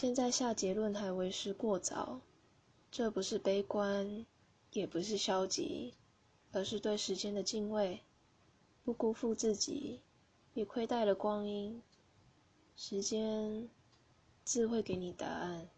现在下结论还为时过早这不是悲观也不是消极而是对时间的敬畏不辜负自己也亏待了光阴。时间自会给你答案。